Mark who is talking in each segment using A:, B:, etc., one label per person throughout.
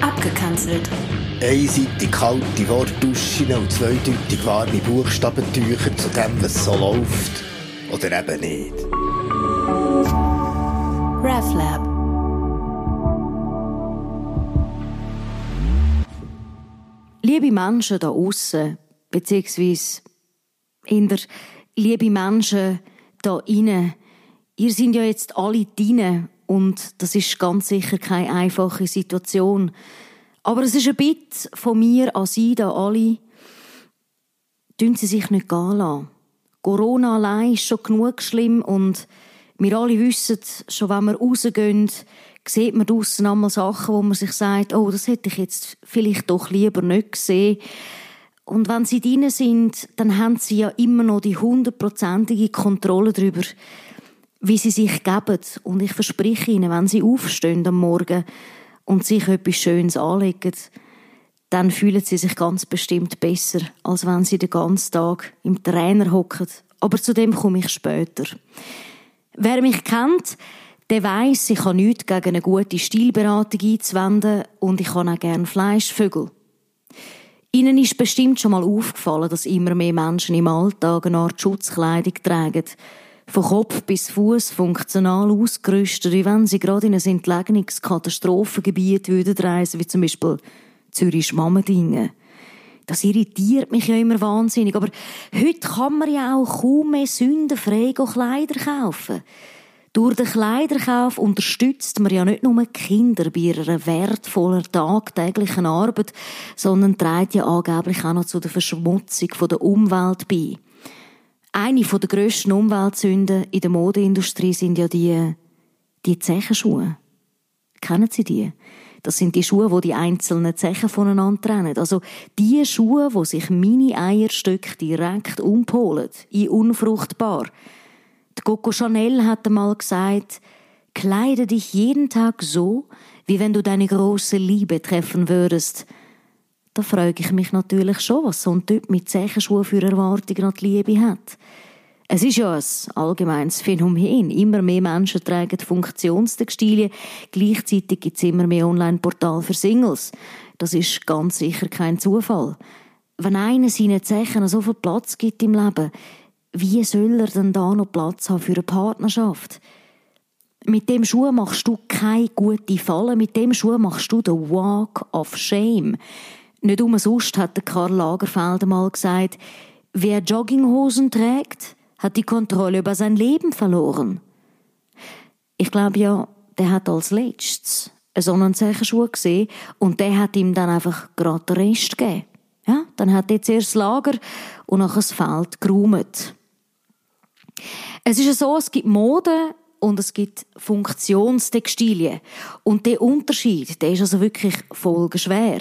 A: Abgekanzelt.
B: Einseitig kalte Wortduschen und zweideutig warme Buchstabentücher zu dem, was so läuft. Oder eben nicht.
A: RefLab.
C: Liebe Menschen da aussen, beziehungsweise in der liebe Menschen da innen, ihr sind ja jetzt alle drinnen und das ist ganz sicher keine einfache Situation. Aber es ist ein Bitte von mir an Sie da alle, tun Sie sich nicht gehen lassen. Corona allein ist schon genug schlimm und wir alle wissen, schon wenn wir rausgehen, sieht man draussen einmal Sachen, wo man sich sagt, oh, das hätte ich jetzt vielleicht doch lieber nicht gesehen. Und wenn sie drin sind, dann haben sie ja immer noch die hundertprozentige Kontrolle darüber, wie sie sich geben. Und ich verspreche ihnen, wenn sie aufstehen am Morgen und sich etwas Schönes anlegen, dann fühlen sie sich ganz bestimmt besser, als wenn sie den ganzen Tag im Trainer hocken. Aber zu dem komme ich später. Wer mich kennt, der weiss, ich habe nichts gegen eine gute Stilberatung einzuwenden und ich habe auch gerne Fleischvögel. Ihnen ist bestimmt schon mal aufgefallen, dass immer mehr Menschen im Alltag eine Art Schutzkleidung tragen. Von Kopf bis Fuß funktional ausgerüstet, wie wenn sie gerade in ein entlegenes Katastrophengebiet würden reisen, wie zum Beispiel Zürich-Schmammendingen. Das irritiert mich ja immer wahnsinnig. Aber heute kann man ja auch kaum mehr sündenfrei Kleider kaufen. Durch den Kleiderkauf unterstützt man ja nicht nur Kinder bei ihrer wertvollen tagtäglichen Arbeit, sondern trägt ja angeblich auch noch zu der Verschmutzung der Umwelt bei. Eine der grössten Umweltsünden in der Modeindustrie sind ja die, die Zechenschuhe. Kennen Sie die? Das sind die Schuhe, wo die, die einzelnen Zechen voneinander trennen. Also die Schuhe, wo sich meine Eierstücke direkt umpolen, in unfruchtbar. Die Coco Chanel hat einmal gesagt, kleide dich jeden Tag so, wie wenn du deine große Liebe treffen würdest. Da frage ich mich natürlich schon, was so ein Typ mit Zechenschuhen für Erwartungen an die Liebe hat. Es ist ja ein allgemeines Phänomen. Immer mehr Menschen tragen Funktionstextilien. Gleichzeitig gibt es immer mehr Online-Portale für Singles. Das ist ganz sicher kein Zufall. Wenn einer seinen Zechen so viel Platz gibt im Leben, wie soll er denn da noch Platz haben für eine Partnerschaft? Mit dem Schuh machst du keine gute Falle, mit dem Schuh machst du den Walk of Shame. Nicht umsonst hat Karl Lagerfeld einmal gesagt, wer Jogginghosen trägt, hat die Kontrolle über sein Leben verloren. Ich glaube ja, der hat als letztes einen Zeichenschuh gesehen und der hat ihm dann einfach gerade den Rest gegeben. Ja, dann hat er zuerst das Lager und nachher das Feld geräumt. Es ist ja so, es gibt Mode und es gibt Funktionstextilien. Und der Unterschied, der ist also wirklich folgenschwer.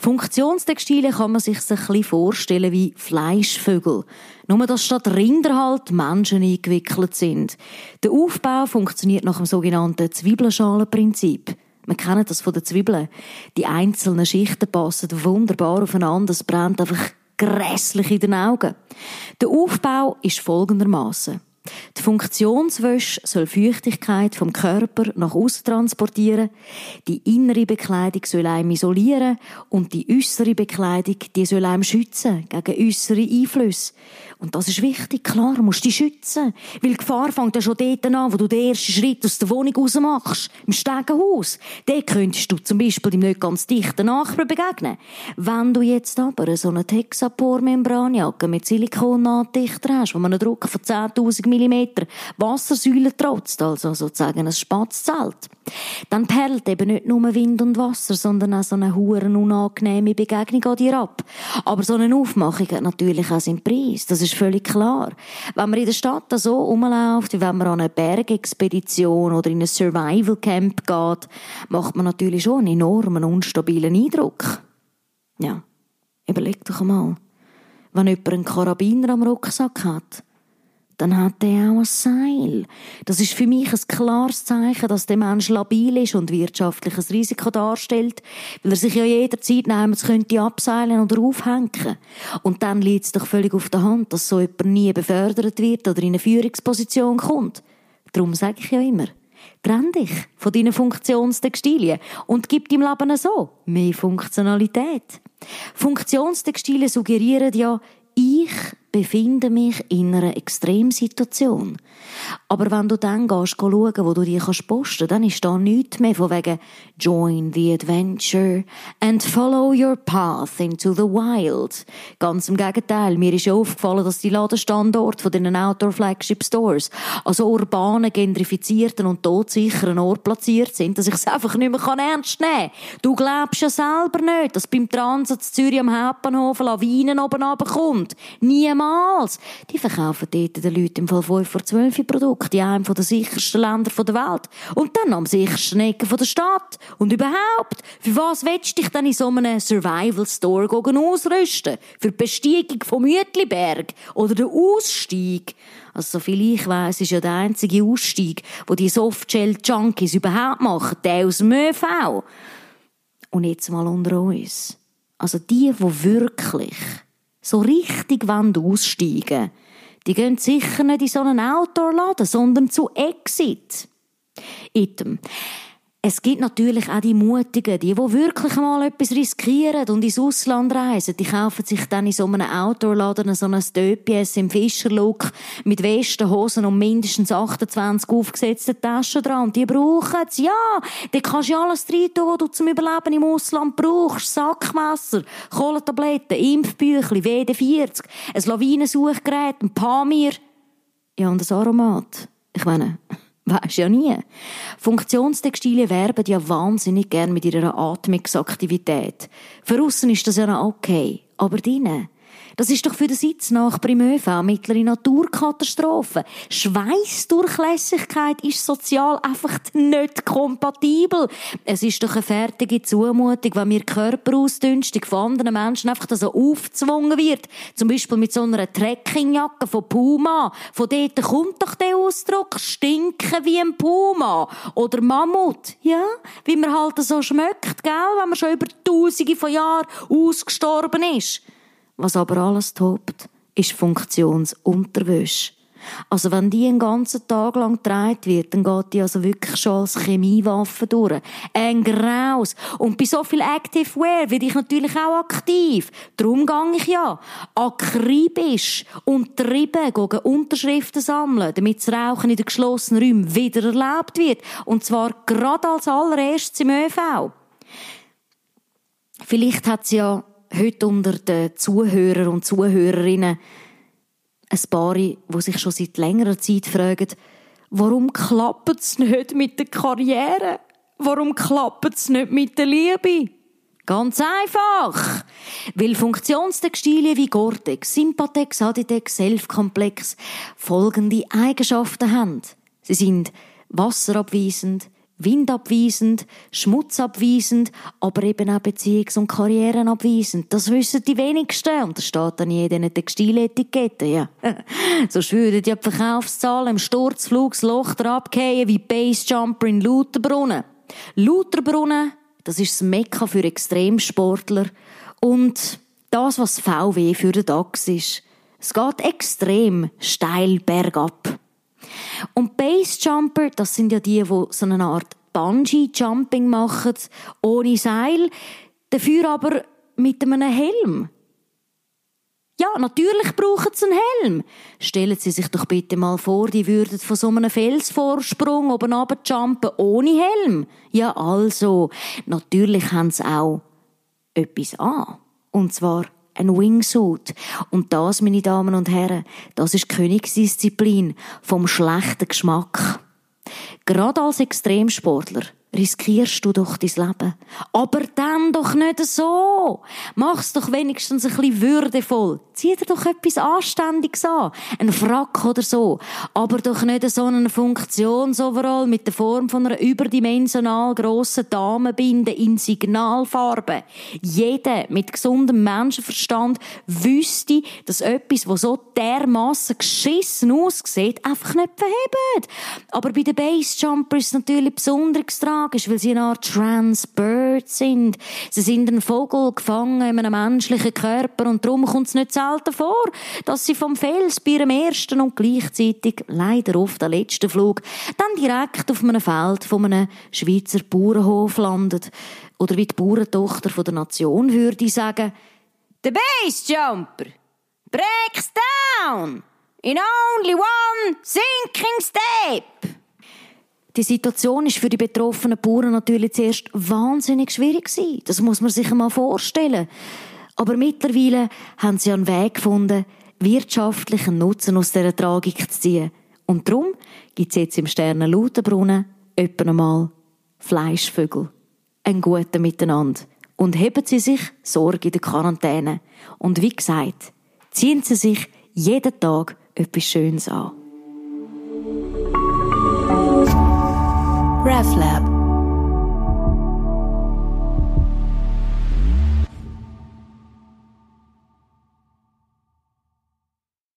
C: Funktionstextilien kann man sich ein bisschen vorstellen wie Fleischvögel. Nur, dass statt Rinder halt Menschen eingewickelt sind. Der Aufbau funktioniert nach dem sogenannten Zwiebelschalenprinzip. Man kennt das von den Zwiebeln. Die einzelnen Schichten passen wunderbar aufeinander. Es brennt einfach grässlich in den Augen. Der Aufbau ist folgendermaßen: die Funktionswäsche soll Feuchtigkeit vom Körper nach außen transportieren, die innere Bekleidung soll einem isolieren und die äußere Bekleidung, die soll einem schützen gegen äußere Einflüsse. Und das ist wichtig, klar, du musst dich schützen. Weil die Gefahr fängt ja schon dort an, wo du den ersten Schritt aus der Wohnung raus machst. Im Stegenhaus. Dort könntest du zum Beispiel dem nicht ganz dichten Nachbarn begegnen. Wenn du jetzt aber so eine Texapor-Membranjacke mit Silikonnaddichter hast, wo man einen Druck von 10.000 mm Wassersäule trotzt, also sozusagen ein Spatzzelt, dann perlt eben nicht nur Wind und Wasser, sondern auch so eine huren unangenehme Begegnung an dir ab. Aber so eine Aufmachung hat natürlich auch seinen Preis. Das ist völlig klar. Wenn man in der Stadt so rumläuft, wie wenn man an eine Bergexpedition oder in ein Survival Camp geht, macht man natürlich schon einen enormen unstabilen Eindruck. Ja, überleg doch mal. Wenn jemand einen Karabiner am Rucksack hat, dann hat er auch ein Seil. Das ist für mich ein klares Zeichen, dass der Mensch labil ist und wirtschaftliches Risiko darstellt, weil er sich ja jederzeit nehmens könnte abseilen oder aufhängen. Und dann liegt es doch völlig auf der Hand, dass so jemand nie befördert wird oder in eine Führungsposition kommt. Darum sage ich ja immer, Trenn dich von deinen Funktionstextilien und gib deinem Leben so mehr Funktionalität. Funktionstextilien suggerieren ja, befinde mich in einer Extremsituation. Aber wenn du dann gehst, schauen, wo du dich posten kannst, dann ist da nichts mehr von wegen Join the adventure and follow your path into the wild. Ganz im Gegenteil, mir ist ja aufgefallen, dass die Ladestandorte von den Outdoor-Flagship Stores also urbanen, gentrifizierten und todsicheren Ort platziert sind, dass ich es einfach nicht mehr ernst nehmen kann. Du glaubst ja selber nicht, dass beim Transit Zürich am Hauptbahnhof Lawinen oben runterkommt. Niemand Niemals! Die verkaufen dort den Leuten im Fall 5 vor 12 Produkte in einem der sichersten Länder der Welt. Und dann am sichersten Ecken der Stadt. Und überhaupt, für was willst du dich dann in so einem Survival Store ausrüsten? Für die Besteigung vom Mütliberg? Oder den Ausstieg? Also, soviel ich weiss, ist ja der einzige Ausstieg, wo die Softshell-Junkies überhaupt machen, der aus dem ÖV. Und jetzt mal unter uns. Also die, die wirklich so richtig aussteigen die gehen sicher nicht in so einen Outdoor-Laden, sondern zu Exit. Item. Es gibt natürlich auch die Mutigen, die, die wirklich mal etwas riskieren und ins Ausland reisen. Die kaufen sich dann in so einem Outdoor-Laden so ein Döpies im Fischerlook mit Westen, Hosen und mindestens 28 aufgesetzten Taschen dran. Und die brauchen es. Ja, da kannst du alles drin tun, was du zum Überleben im Ausland brauchst. Sackmesser, Kohlentabletten, Impfbüchli, WD-40, ein Lawinensuchgerät, ein Pamir. Ja, und ein Aromat. Ich meine... Weisst ja nie. Funktionstextilien werben ja wahnsinnig gern mit ihrer Atmungsaktivität. Für aussen ist das ja noch okay. Aber drinnen, das ist doch für den Sitznachbar im ÖV mittlere Naturkatastrophe. Schweißdurchlässigkeit ist sozial einfach nicht kompatibel. Es ist doch eine fertige Zumutung, wenn mir Körperausdünstung von anderen Menschen einfach so aufgezwungen wird. Zum Beispiel mit so einer Trekkingjacke von Puma. Von dort kommt doch der Ausdruck stinken wie ein Puma. Oder Mammut. Ja, wie man halt so schmeckt, gell, wenn man schon über tausende von Jahren ausgestorben ist. Was aber alles tobt, ist Funktionsunterwäsche. Also wenn die einen ganzen Tag lang getragen wird, dann geht die also wirklich schon als Chemiewaffe durch. Ein Graus. Und bei so viel Active Wear werde ich natürlich auch aktiv. Darum gehe ich ja. Akribisch und treiben gegen Unterschriften sammeln, damit das Rauchen in den geschlossenen Räumen wieder erlaubt wird. Und zwar gerade als allererstes im ÖV. Vielleicht hat es ja heute unter den Zuhörern und Zuhörerinnen ein paar, die sich schon seit längerer Zeit fragen, warum klappt es nicht mit der Karriere? Warum klappt es nicht mit der Liebe? Ganz einfach. Weil Funktionstextilien wie Gore-Tex, Sympatex, Aditex, Selfkomplex folgende Eigenschaften haben. Sie sind wasserabweisend, windabweisend, schmutzabweisend, aber eben auch beziehungs- und karrierenabweisend. Das wissen die wenigsten. Und das steht dann in jeder Textiletikette, ja. so würden die Verkaufszahlen im Sturzflug das Loch abgehen wie Basejumper in Lauterbrunnen. Lauterbrunnen, das ist das Mekka für Extremsportler. Und das, was VW für den DAX ist. Es geht extrem steil bergab. Und Basejumper, das sind ja die, die so eine Art Bungee-Jumping machen, ohne Seil, dafür aber mit einem Helm. Ja, natürlich brauchen sie einen Helm. Stellen Sie sich doch bitte mal vor, die würden von so einem Felsvorsprung oben jumpen ohne Helm. Ja, also, natürlich haben sie auch etwas an. Und zwar ein Wingsuit. Und das, meine Damen und Herren, das ist Königsdisziplin vom schlechten Geschmack. Gerade als Extremsportler riskierst du doch dein Leben. Aber dann doch nicht so. Mach's doch wenigstens ein bisschen würdevoll. Zieh dir doch etwas Anständiges an. Ein Frack oder so. Aber doch nicht so einen Funktionsoverall mit der Form von einer überdimensional grossen Damenbinde in Signalfarbe. Jeder mit gesundem Menschenverstand wüsste, dass etwas, was so dermassen geschissen aussieht, einfach nicht verhebt. Aber bei den Basejumper ist natürlich besonders dran tragisch, weil sie eine Art Transbird sind. Sie sind ein Vogel gefangen in einem menschlichen Körper und darum kommt es nicht selten vor, dass sie vom Fels bei ihrem ersten und gleichzeitig leider oft den letzten Flug dann direkt auf einem Feld von einem Schweizer Bauernhof landet. Oder wie die Bauerntochter der Nation würde sagen, «The Base Jumper breaks down in only one sinking step!» Die Situation ist für die betroffenen Bauern natürlich zuerst wahnsinnig schwierig gewesen. Das muss man sich mal vorstellen. Aber mittlerweile haben sie einen Weg gefunden, wirtschaftlichen Nutzen aus dieser Tragik zu ziehen. Und darum gibt es jetzt im Sternen Lautenbrunnen etwa einmal Fleischvögel. Ein guten Miteinander. Und heben Sie sich Sorge in der Quarantäne. Und wie gesagt, ziehen Sie sich jeden Tag etwas Schönes an.
A: RefLab